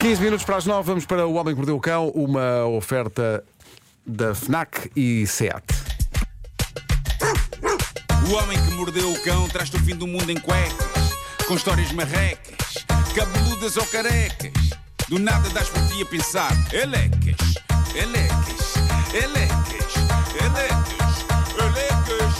15 minutos para as 9, vamos para O Homem que Mordeu o Cão, uma oferta da FNAC e SEAT. O homem que mordeu o cão traz-te o fim do mundo em cuecas, com histórias marrecas, cabeludas ou carecas. Do nada das por ti a pensar, elecas, elecas, elecas, elecas, elecas.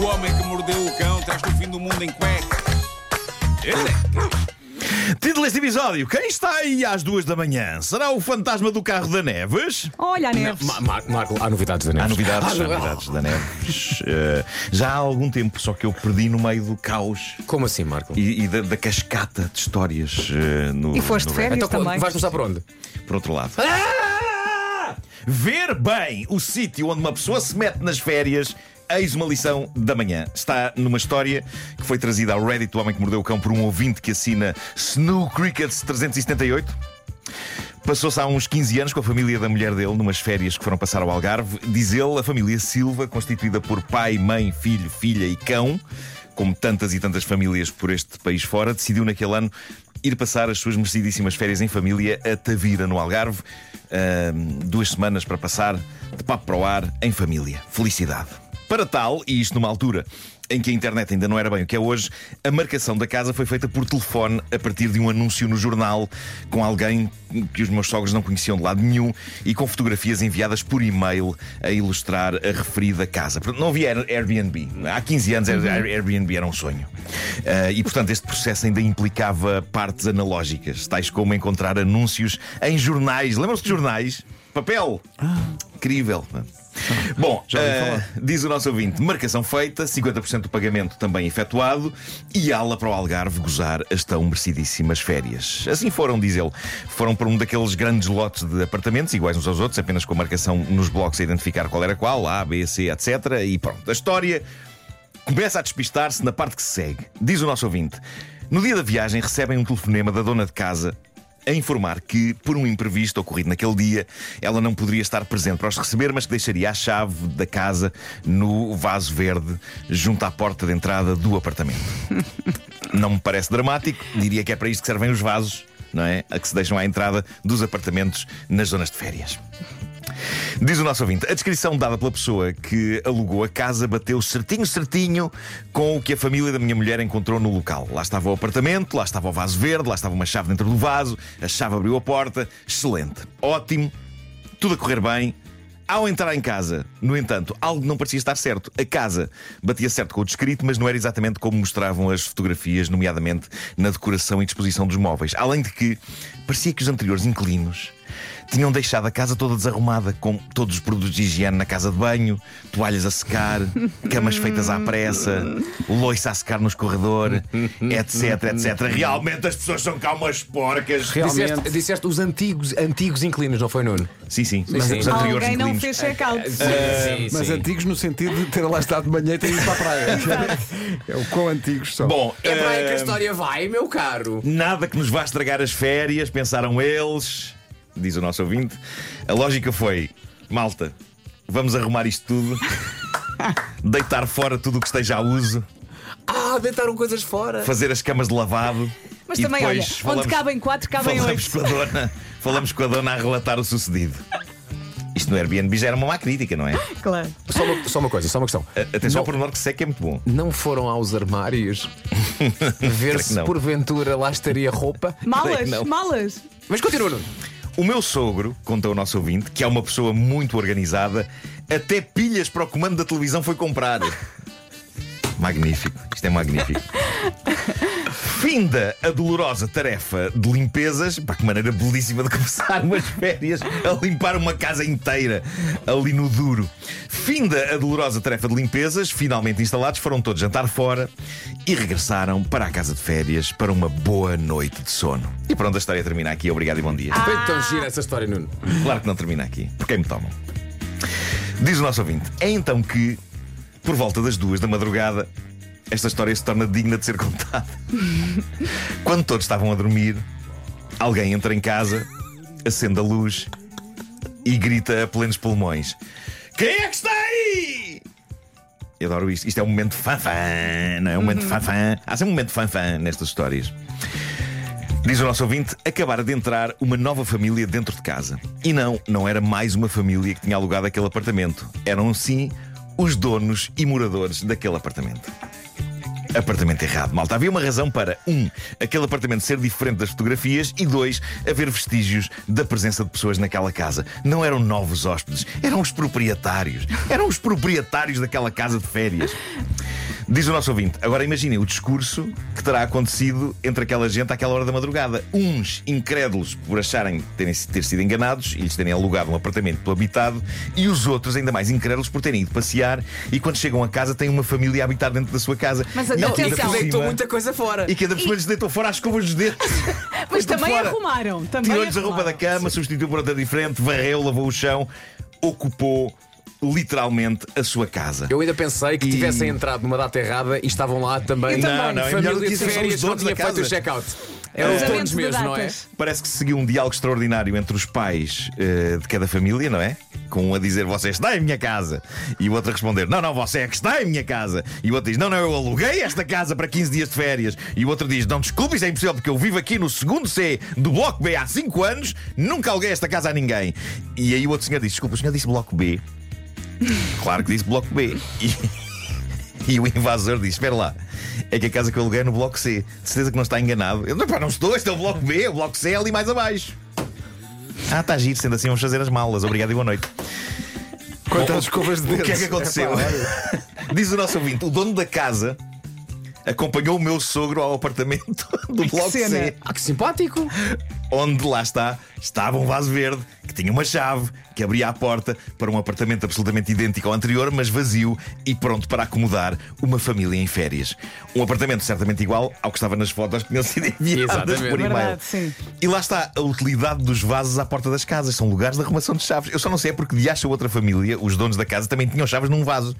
O homem que mordeu o cão o do mundo em cuecas, elecas. Título deste episódio: Quem está aí às duas da manhã? Será o fantasma do carro da Neves? Olha a Neves. Ma- Mar- Marco, há novidades da Neves. Há novidades, Ah, há novidades da Neves. Eh, já há algum tempo, só que eu perdi no meio do caos Como assim, Marco? e, e da, da cascata de histórias eh, no. E foste no de férias então, também. vais começar por onde? Por outro lado. Ah! Ver bem o sítio onde uma pessoa se mete nas férias. Eis uma lição da manhã. Está numa história que foi trazida ao Reddit do Homem que Mordeu o Cão por um ouvinte que assina Snoo Crickets 378. Passou-se há uns 15 anos com a família da mulher dele, numas férias que foram passar ao Algarve. Diz ele, a família Silva, constituída por pai, mãe, filho, filha e cão, como tantas e tantas famílias por este país fora, decidiu naquele ano ir passar as suas merecidíssimas férias em família a Tavira, no Algarve. Ahm, duas semanas para passar de papo para o ar em família. Felicidade. Para tal, e isto numa altura em que a internet ainda não era bem o que é hoje, a marcação da casa foi feita por telefone a partir de um anúncio no jornal com alguém que os meus sogros não conheciam de lado nenhum e com fotografias enviadas por e-mail a ilustrar a referida casa. Portanto, não havia Air- Airbnb. Há 15 anos Air- Airbnb era um sonho. Ah, e, portanto, este processo ainda implicava partes analógicas, tais como encontrar anúncios em jornais. Lembram-se de jornais? Papel! Incrível. Bom, eh, diz o nosso ouvinte: marcação feita, 50% do pagamento também efetuado e ala para o Algarve gozar as tão merecidíssimas férias. Assim foram, diz ele. Foram para um daqueles grandes lotes de apartamentos, iguais uns aos outros, apenas com a marcação nos blocos a identificar qual era qual, A, B, C, etc. E pronto. A história começa a despistar-se na parte que se segue. Diz o nosso ouvinte: no dia da viagem recebem um telefonema da dona de casa a informar que, por um imprevisto ocorrido naquele dia, ela não poderia estar presente para os receber, mas que deixaria a chave da casa no vaso verde junto à porta de entrada do apartamento. Não me parece dramático, diria que é para isto que servem os vasos, não é? A que se deixam à entrada dos apartamentos nas zonas de férias. Diz o nosso ouvinte: a descrição dada pela pessoa que alugou a casa bateu certinho, certinho com o que a família da minha mulher encontrou no local. Lá estava o apartamento, lá estava o vaso verde, lá estava uma chave dentro do vaso, a chave abriu a porta. Excelente, ótimo, tudo a correr bem. Ao entrar em casa, no entanto, algo não parecia estar certo. A casa batia certo com o descrito, mas não era exatamente como mostravam as fotografias, nomeadamente na decoração e disposição dos móveis. Além de que parecia que os anteriores inquilinos tinham deixado a casa toda desarrumada, com todos os produtos de higiene na casa de banho, toalhas a secar, camas feitas à pressa, loiça a secar no escorredor, etc, etc. Realmente as pessoas são cá umas porcas. Realmente. Disseste, disseste os antigos, antigos inquilinos, não foi, Nuno? Sim, sim, Sim, sim. os anteriores Alguém não fez check-out. sim, Mas sim. antigos no sentido de ter lá estado de manhã e ter ido para a praia. é o quão antigos são. Bom, É para aí que a eh, história vai, meu caro. Nada que nos vá estragar as férias, pensaram eles, diz o nosso ouvinte. A lógica foi: malta, vamos arrumar isto tudo, deitar fora tudo o que esteja a uso, Ah, deitaram coisas fora. fazer as camas de lavado. Mas e também, olha, depois onde cabem quatro, cabem falamos oito. com a dona, falamos com a dona a relatar o sucedido. Isto no Airbnb já era uma má crítica, não é? Claro. Só uma, só uma coisa, só uma questão. A- Atenção não, ao pormenor que sei que é muito bom. não foram aos armários ver se porventura lá estaria roupa? Malas, Não. malas. Mas continua, Nuno. O meu sogro, conta o nosso ouvinte, que é uma pessoa muito organizada, até pilhas para o comando da televisão foi comprar. Magnífico, isto é magnífico. Finda a dolorosa tarefa de limpezas, pá, que maneira belíssima de começar umas férias a limpar uma casa inteira ali no duro. Finda a dolorosa tarefa de limpezas, finalmente instalados, foram todos jantar fora e regressaram para a casa de férias para uma boa noite de sono. E pronto, a história termina aqui. Obrigado e bom dia. Foi tão gira essa história, Nuno. Claro que não termina aqui. Por quem me tomam? Diz o nosso ouvinte. É então que, por volta das duas da madrugada, esta história se torna digna de ser contada. Quando todos estavam a dormir, alguém entra em casa, acende a luz e grita a plenos pulmões: Quem é que está aí? Eu adoro isto. Isto é um momento fanfã, não é? Um momento fanfã. Há sempre um momento fanfã nestas histórias. Diz o nosso ouvinte: acabara de entrar uma nova família dentro de casa. E não, não era mais uma família que tinha alugado aquele apartamento. Eram sim os donos e moradores daquele apartamento. Apartamento errado, malta. Havia uma razão para, um, aquele apartamento ser diferente das fotografias e, dois, haver vestígios da presença de pessoas naquela casa. Não eram novos hóspedes, eram os proprietários. Eram os proprietários daquela casa de férias. Diz o nosso ouvinte, agora imaginem o discurso que terá acontecido entre aquela gente àquela hora da madrugada. Uns incrédulos por acharem terem ter sido enganados e lhes terem alugado um apartamento pelo habitado, e os outros ainda mais incrédulos por terem ido passear e quando chegam a casa têm uma família a habitar dentro da sua casa. Mas e, atenção. ainda por Deitou cima- muita coisa fora. e que ainda por cima lhes deitou fora as escovas dos dedos. Mas também fora. arrumaram. Também Tirou-lhes a roupa da cama, substituiu por outra diferente, varreu, lavou o chão, ocupou literalmente a sua casa. Eu ainda pensei que E- tivessem entrado numa data errada e estavam lá também. Eu também. Não, não, é Família melhor do que de isso, são os férias, não donos tinha feito o casa. check-out. Eram os Cruzamento donos de mesmo, não é? datas. Parece que se seguiu um diálogo extraordinário entre os pais eh, de cada família, não é? Com um a dizer você está em minha casa e o outro a responder não, não, você é que está em minha casa. E o outro diz não, não, eu aluguei esta casa para 15 dias de férias. E o outro diz não, desculpe, isso é impossível porque eu vivo aqui no segundo C do Bloco B há 5 anos, nunca aluguei esta casa a ninguém. E aí o outro senhor diz desculpa, o senhor disse Bloco B. Claro que disse Bloco B. E, e o invasor diz: Espera lá, é que a casa que eu aluguei é no Bloco C. De certeza que não está enganado. Eu não, pá, não estou, este é o Bloco B, o Bloco C é ali mais abaixo. Ah, está giro, sendo assim, vamos fazer as malas. Obrigado e boa noite. Quantas escovas de O dedos? que é que aconteceu? Diz o nosso ouvinte: o dono da casa acompanhou o meu sogro ao apartamento do Bloco. C, Ah, que simpático! onde lá está, estava um vaso verde que tinha uma chave que abria a porta para um apartamento absolutamente idêntico ao anterior, mas vazio e pronto para acomodar uma família em férias. Um apartamento certamente igual ao que estava nas fotos que tinham sido enviadas por e-mail. E lá está a utilidade dos vasos à porta das casas. São lugares de arrumação de chaves. Eu só não sei é porque de acha outra família, os donos da casa, também tinham chaves num vaso.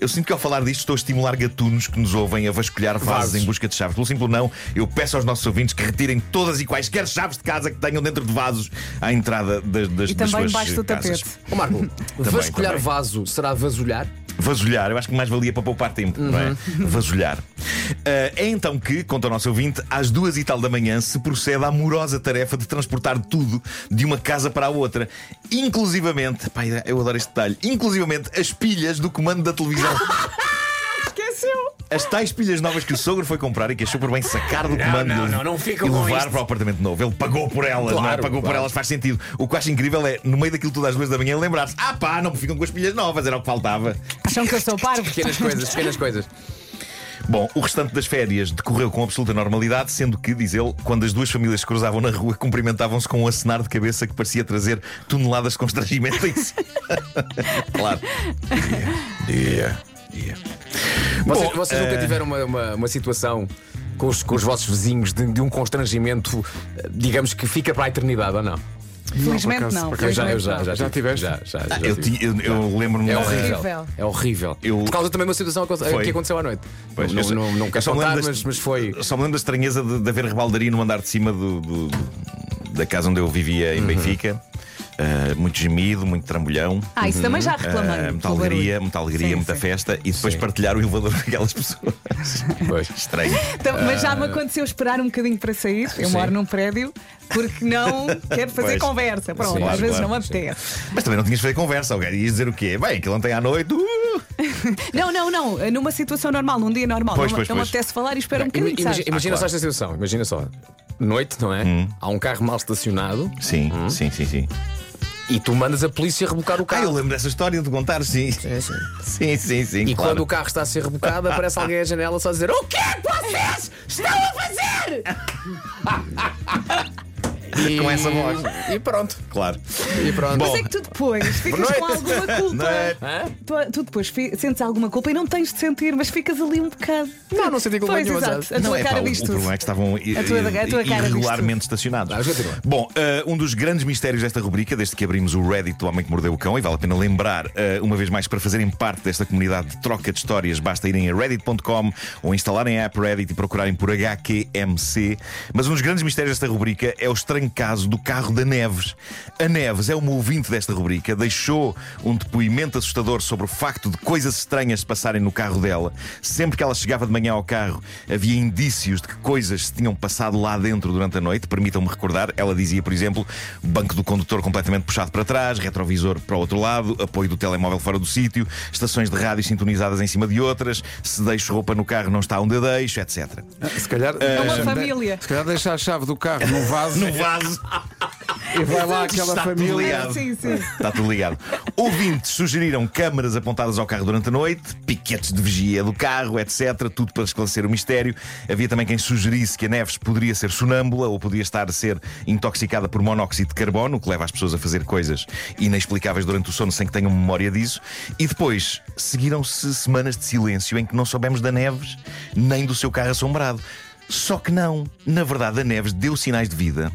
Eu sinto que ao falar disto estou a estimular gatunos que nos ouvem a vasculhar vasos, Vasos. em busca de chaves. Pelo simples não, eu peço aos nossos ouvintes que retirem todas e quaisquer chaves de casa que tenham dentro de vasos à entrada das, das, E das também suas debaixo do casas. tapete. Ó Marco, vasculhar também. vaso será vasulhar? Vasulhar, eu acho que mais valia para poupar tempo, não é? Vasulhar. Ah, é então que, conta o nosso ouvinte, às duas e tal da manhã se procede à amorosa tarefa de transportar tudo de uma casa para a outra. Inclusivamente, pá, eu adoro este detalhe, inclusivamente as pilhas do comando da televisão. As tais pilhas novas que o sogro foi comprar e que achou por bem sacar do comando não, e- não, não e levar isto. para o apartamento novo. Ele pagou por elas, não é? Claro, Pagou por claro. elas, faz sentido. O que eu acho incrível é, no meio daquilo tudo às duas da manhã, lembrar-se: ah pá, não ficam com as pilhas novas, era o que faltava. Acham que eu sou parvo? Pequenas coisas, pequenas coisas. Bom, o restante das férias decorreu com absoluta normalidade, sendo que, diz ele, quando as duas famílias se cruzavam na rua, cumprimentavam-se com um acenar de cabeça que parecia trazer toneladas de constrangimento em si. claro. Dia, dia. Vocês, Bom, vocês nunca eh, tiveram uma, uma, uma situação com os, com os vossos vizinhos de, de um constrangimento, digamos que fica para a eternidade ou não? Felizmente acaso, não. por Eu já, eu já, já, Já tive. tiveste? Já, já, já Eu, tive. ti- eu, eu lembro-me. É horrível. Horrível. É horrível. Eu- Por causa também de uma situação que Foi. que aconteceu à noite. Pois, não, eu não, não eu quero contar, mas, mas foi. Só me lembro da estranheza de, de haver rebaldaria no andar de cima do, do- da casa onde eu vivia em Benfica. Uh, muito gemido, muito trambolhão. Ah, isso também já Uh, reclamei. muita pelo alegria, muita alegria, Sim, muita sim. festa e depois Sim. partilhar o elevador com aquelas pessoas. Pois. Estranho. Então, mas já me aconteceu esperar um bocadinho para sair. Eu Sim. moro num prédio porque não quero fazer Pois. conversa. Pronto, Sim, às vezes claro, não me apetece. Mas também não tinhas de fazer conversa. Alguém ias dizer o quê? Bem, aquilo ontem à noite. uh! Não, não, não. Numa situação normal, num dia normal. Pois, não, pois, não me apetece falar e espero um bocadinho. imagina sabes? imagina Ah, só claro. esta situação. Imagina só. Noite, não é? Há um carro mal estacionado Sim, sim, sim, sim. E tu mandas a polícia rebocar o Ah, carro. eu lembro dessa história de contar, sim. Sim, sim. Sim, sim, sim. E claro. quando o carro está a ser rebocado, aparece alguém à janela só a dizer: O que é que vocês estão a fazer? E- Com essa voz. E pronto. Claro. E pronto. Mas é que tu depois ficas com alguma culpa. É? Tu, tu depois fi- sentes alguma culpa e não tens de sentir, mas ficas ali um bocado. Não, não senti culpa Pois, nenhuma, exato. sabes? A tua é, cara pá, o- diz o, tudo. problema é que estavam i- A tua- a tua cara diz irregularmente estacionados. Bom, eh, um dos grandes mistérios desta rubrica, desde que abrimos o Reddit do Homem que Mordeu o Cão, e vale a pena lembrar, eh, uma vez mais, para fazerem parte desta comunidade de troca de histórias, basta irem a reddit.com ou instalarem a app Reddit e procurarem por HQMC. Mas um dos grandes mistérios desta rubrica é o estranho caso do carro da Neves. A Neves é uma ouvinte desta rubrica, deixou um depoimento assustador sobre o facto de coisas estranhas se passarem no carro dela. Sempre que ela chegava de manhã ao carro, havia indícios de que coisas se tinham passado lá dentro durante a noite. Permitam-me recordar, ela dizia, por exemplo, banco do condutor completamente puxado para trás, retrovisor para o outro lado, apoio do telemóvel fora do sítio, estações de rádio sintonizadas em cima de outras, se deixo roupa no carro não está onde eu deixo, etc. Se calhar, É uma deixa- família. Se calhar deixa a chave do carro no vaso No vaso. e vai lá aquela Está tudo família. ligado. Sim, sim. Está tudo ligado. Ouvintes sugeriram câmaras apontadas ao carro durante a noite, piquetes de vigia do carro, etc. Tudo para esclarecer o mistério. Havia também quem sugerisse que a Neves poderia ser sonâmbula ou podia estar a ser intoxicada por monóxido de carbono, o que leva as pessoas a fazer coisas inexplicáveis durante o sono sem que tenham memória disso. E depois seguiram-se semanas de silêncio em que não soubemos da Neves nem do seu carro assombrado. Só que não. Na verdade, a Neves deu sinais de vida.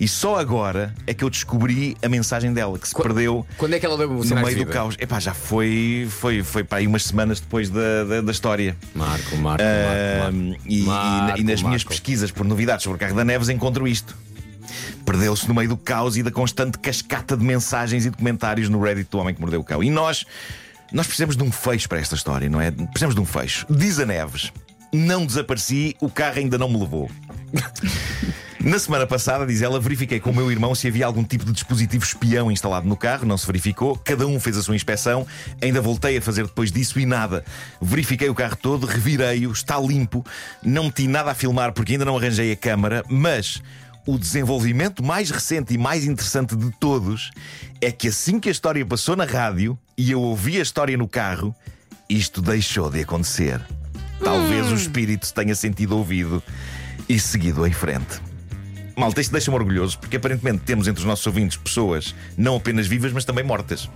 E só agora é que eu descobri a mensagem dela, que se Qu- perdeu Quando é que ela deu no meio do caos. Epá, já foi, foi, foi para aí umas semanas depois da, da, da história. Marco, Marco, Ah, Marco, Marco. e, e Marco, e nas minhas Marco. pesquisas por novidades sobre o carro da Neves encontro isto. Perdeu-se no meio do caos e da constante cascata de mensagens e documentários no Reddit do Homem que Mordeu o Cão. E nós, nós precisamos de um fecho para esta história, não é? Precisamos de um fecho. Diz a Neves: Não desapareci, o carro ainda não me levou. Na semana passada, diz ela, verifiquei com o meu irmão se havia algum tipo de dispositivo espião instalado no carro. Não se verificou. Cada um fez a sua inspeção. Ainda voltei a fazer depois disso e nada. Verifiquei o carro todo, revirei-o, está limpo. Não meti nada a filmar porque ainda não arranjei a câmara, mas. O desenvolvimento mais recente e mais interessante de todos é que assim que a história passou na rádio e eu ouvi a história no carro, isto deixou de acontecer. Talvez o espírito se tenha sentido ouvido e seguido em frente. Malta, isto deixa-me orgulhoso porque aparentemente temos entre os nossos ouvintes pessoas não apenas vivas, mas também mortas.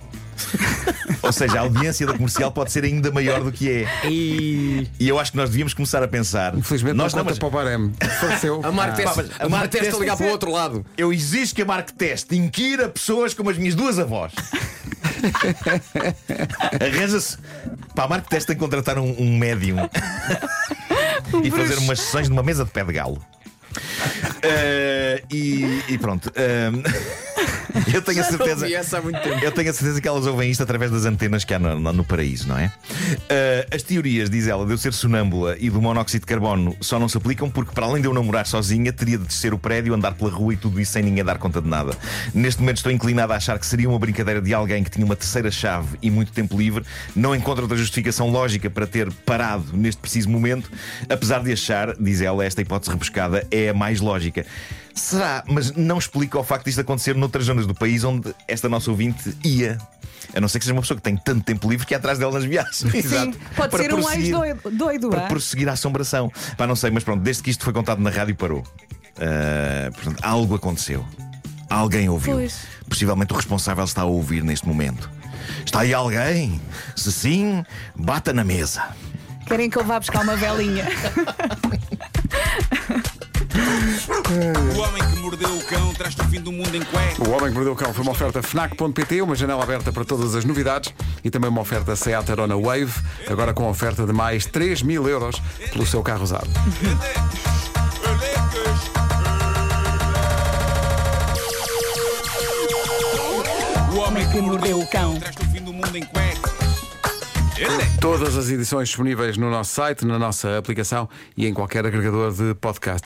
Ou seja, a audiência da comercial pode ser ainda maior do que é. E E eu acho que nós devíamos começar a pensar. Infelizmente nós não conta mas para o barem. Faleceu. a Marco Ah, testa, mas a Marco testa ligar para o outro lado. Eu exijo que a Mark Test inquira pessoas como as minhas duas avós. Arranja-se. Pá, a Mark Test tem que contratar um, um médium e fazer umas sessões numa mesa de pé de galo. Eh, e, e pronto. eh, eu tenho a certeza. Eu tenho a certeza que elas ouvem isto através das antenas que há no, no- paraíso, não é? Eh, as teorias, diz ela, de eu ser sonâmbula e do monóxido de carbono só não se aplicam porque, para além de eu não morar sozinha, teria de descer o prédio, andar pela rua e tudo isso sem ninguém dar conta de nada. Neste momento estou inclinado a achar que seria uma brincadeira de alguém que tinha uma terceira chave e muito tempo livre. Não encontro outra justificação lógica para ter parado neste preciso momento, apesar de achar, diz ela, esta hipótese rebuscada é a mais lógica. Será, mas não explica o facto disto acontecer noutras zonas do país onde esta nossa ouvinte ia. A não ser que seja uma pessoa que tem tanto tempo livre que é atrás dela nas viagens. Sim, pode Para ser um prosseguir- ex-doido. doido, Para ah? prosseguir a assombração. Pá, não sei, mas pronto, desde que isto foi contado na rádio, parou. Ah, portanto, algo aconteceu. Alguém ouviu. Pois. Possivelmente o responsável está a ouvir neste momento. Está aí alguém? Se sim, bata na mesa. Querem que eu vá buscar uma velinha? O homem que mordeu o cão traz-te o fim do mundo em cueca. O Homem que Mordeu o Cão foi uma oferta FNAC.pt, uma janela aberta para todas as novidades e também uma oferta Seat Arona Wave, agora com oferta de mais 3 mil euros pelo seu carro usado. O homem que mordeu o cão. traz-te o fim do mundo em cueca. Ele é. Todas as edições disponíveis no nosso site, na nossa aplicação e em qualquer agregador de podcast.